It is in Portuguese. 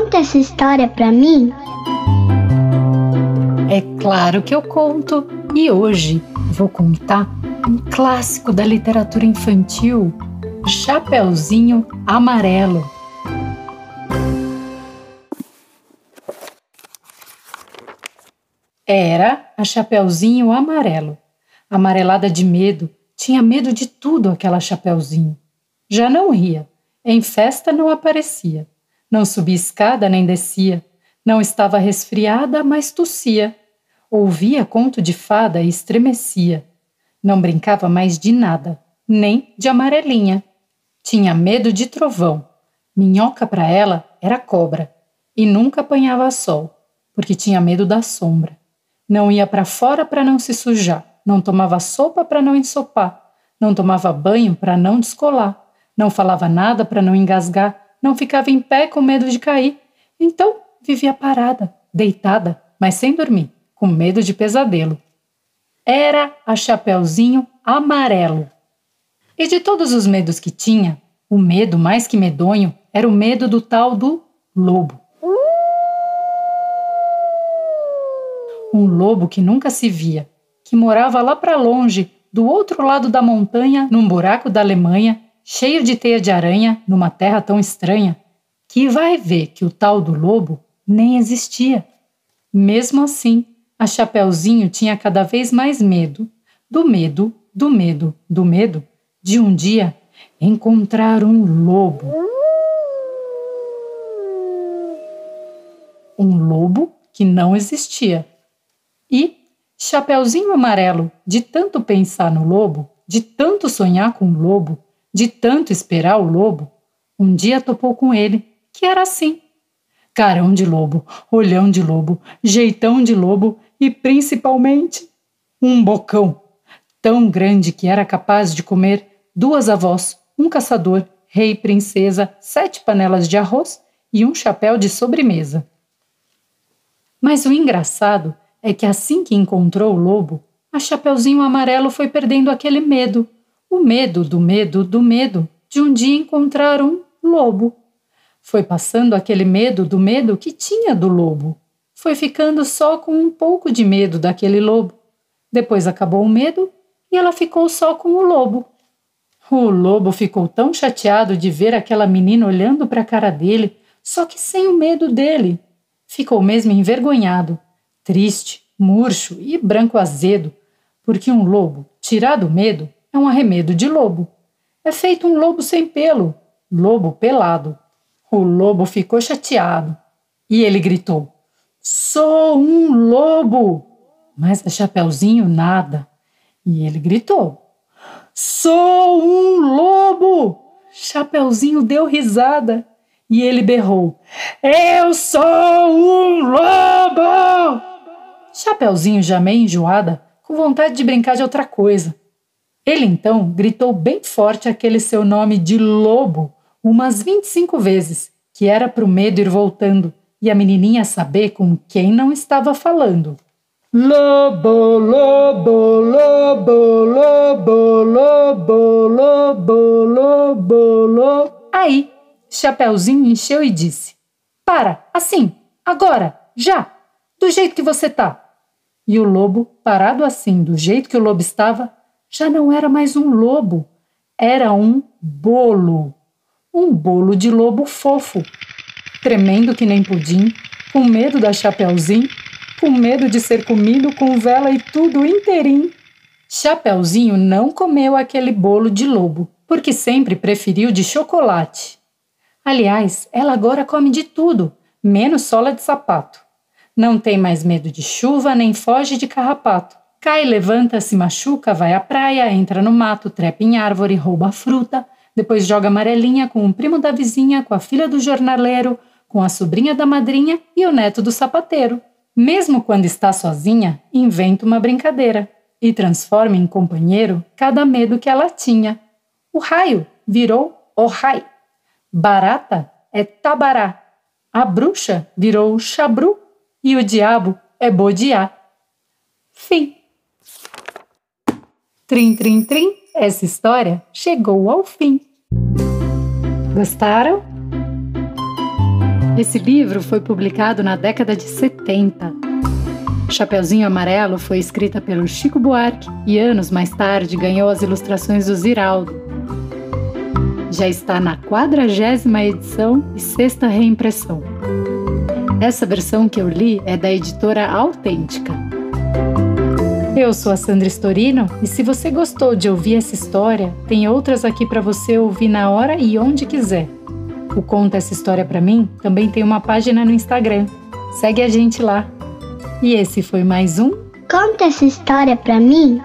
conta essa história pra mim? É claro que eu conto. E hoje vou contar um clássico da literatura infantil, Chapeuzinho Amarelo. Era a Chapeuzinho Amarelo. Amarelada de medo, tinha medo de tudo aquela Chapeuzinho. Já não ria, em festa não aparecia, não subia escada nem descia, não estava resfriada, mas tossia. Ouvia conto de fada e estremecia. Não brincava mais de nada, nem de amarelinha. Tinha medo de trovão. Minhoca para ela era cobra e nunca apanhava sol, porque tinha medo da sombra. Não ia para fora para não se sujar, não tomava sopa para não ensopar, não tomava banho para não descolar, não falava nada para não engasgar, não ficava em pé com medo de cair. Então vivia parada, deitada, mas sem dormir com medo de pesadelo. Era a Chapeuzinho Amarelo. E de todos os medos que tinha, o medo mais que medonho era o medo do tal do lobo. Um lobo que nunca se via, que morava lá para longe, do outro lado da montanha, num buraco da Alemanha, cheio de teia de aranha, numa terra tão estranha, que vai ver que o tal do lobo nem existia. Mesmo assim, a Chapeuzinho tinha cada vez mais medo, do medo, do medo, do medo, de um dia encontrar um lobo. Um lobo que não existia. E Chapeuzinho Amarelo, de tanto pensar no lobo, de tanto sonhar com o lobo, de tanto esperar o lobo, um dia topou com ele, que era assim. Carão de lobo, olhão de lobo, jeitão de lobo e principalmente um bocão tão grande que era capaz de comer duas avós, um caçador, rei, princesa, sete panelas de arroz e um chapéu de sobremesa. Mas o engraçado é que assim que encontrou o lobo, a Chapeuzinho Amarelo foi perdendo aquele medo, o medo do medo do medo de um dia encontrar um lobo. Foi passando aquele medo do medo que tinha do lobo foi ficando só com um pouco de medo daquele lobo. Depois acabou o medo e ela ficou só com o lobo. O lobo ficou tão chateado de ver aquela menina olhando para a cara dele, só que sem o medo dele. Ficou mesmo envergonhado, triste, murcho e branco azedo, porque um lobo, tirado o medo, é um arremedo de lobo. É feito um lobo sem pelo, lobo pelado. O lobo ficou chateado e ele gritou: Sou um lobo! Mas a Chapeuzinho nada. E ele gritou: Sou um lobo! Chapeuzinho deu risada e ele berrou: Eu sou um lobo! Chapeuzinho já meio enjoada, com vontade de brincar de outra coisa. Ele então gritou bem forte aquele seu nome de lobo umas 25 vezes, que era para o medo ir voltando e a menininha saber com quem não estava falando. Lobo, lobo, lobo, lobo, lobo, lobo, lobo, lobo. Aí, Chapeuzinho encheu e disse: Para, assim, agora, já, do jeito que você tá. E o lobo, parado assim, do jeito que o lobo estava, já não era mais um lobo, era um bolo. Um bolo de lobo fofo, tremendo que nem pudim, com medo da Chapeuzinho, com medo de ser comido com vela e tudo inteirinho. Chapeuzinho não comeu aquele bolo de lobo, porque sempre preferiu de chocolate. Aliás, ela agora come de tudo, menos sola de sapato. Não tem mais medo de chuva nem foge de carrapato. Cai, levanta, se machuca, vai à praia, entra no mato, trepa em árvore, rouba fruta, depois joga amarelinha com o primo da vizinha, com a filha do jornaleiro, com a sobrinha da madrinha e o neto do sapateiro. Mesmo quando está sozinha, inventa uma brincadeira e transforma em companheiro cada medo que ela tinha. O raio virou o rai. Barata é tabará. A bruxa virou chabru e o diabo é bodiá. Fim. Trim, trim, trim, essa história chegou ao fim. Gostaram? Esse livro foi publicado na década de 70. Chapeuzinho Amarelo foi escrita pelo Chico Buarque e anos mais tarde ganhou as ilustrações do Ziraldo. Já está na quadragésima edição e sexta reimpressão. Essa versão que eu li é da editora Autêntica. Eu sou a Sandra Storino e se você gostou de ouvir essa história, tem outras aqui para você ouvir na hora e onde quiser. O Conta Essa História para mim também tem uma página no Instagram. Segue a gente lá. E esse foi mais um Conta essa história pra mim.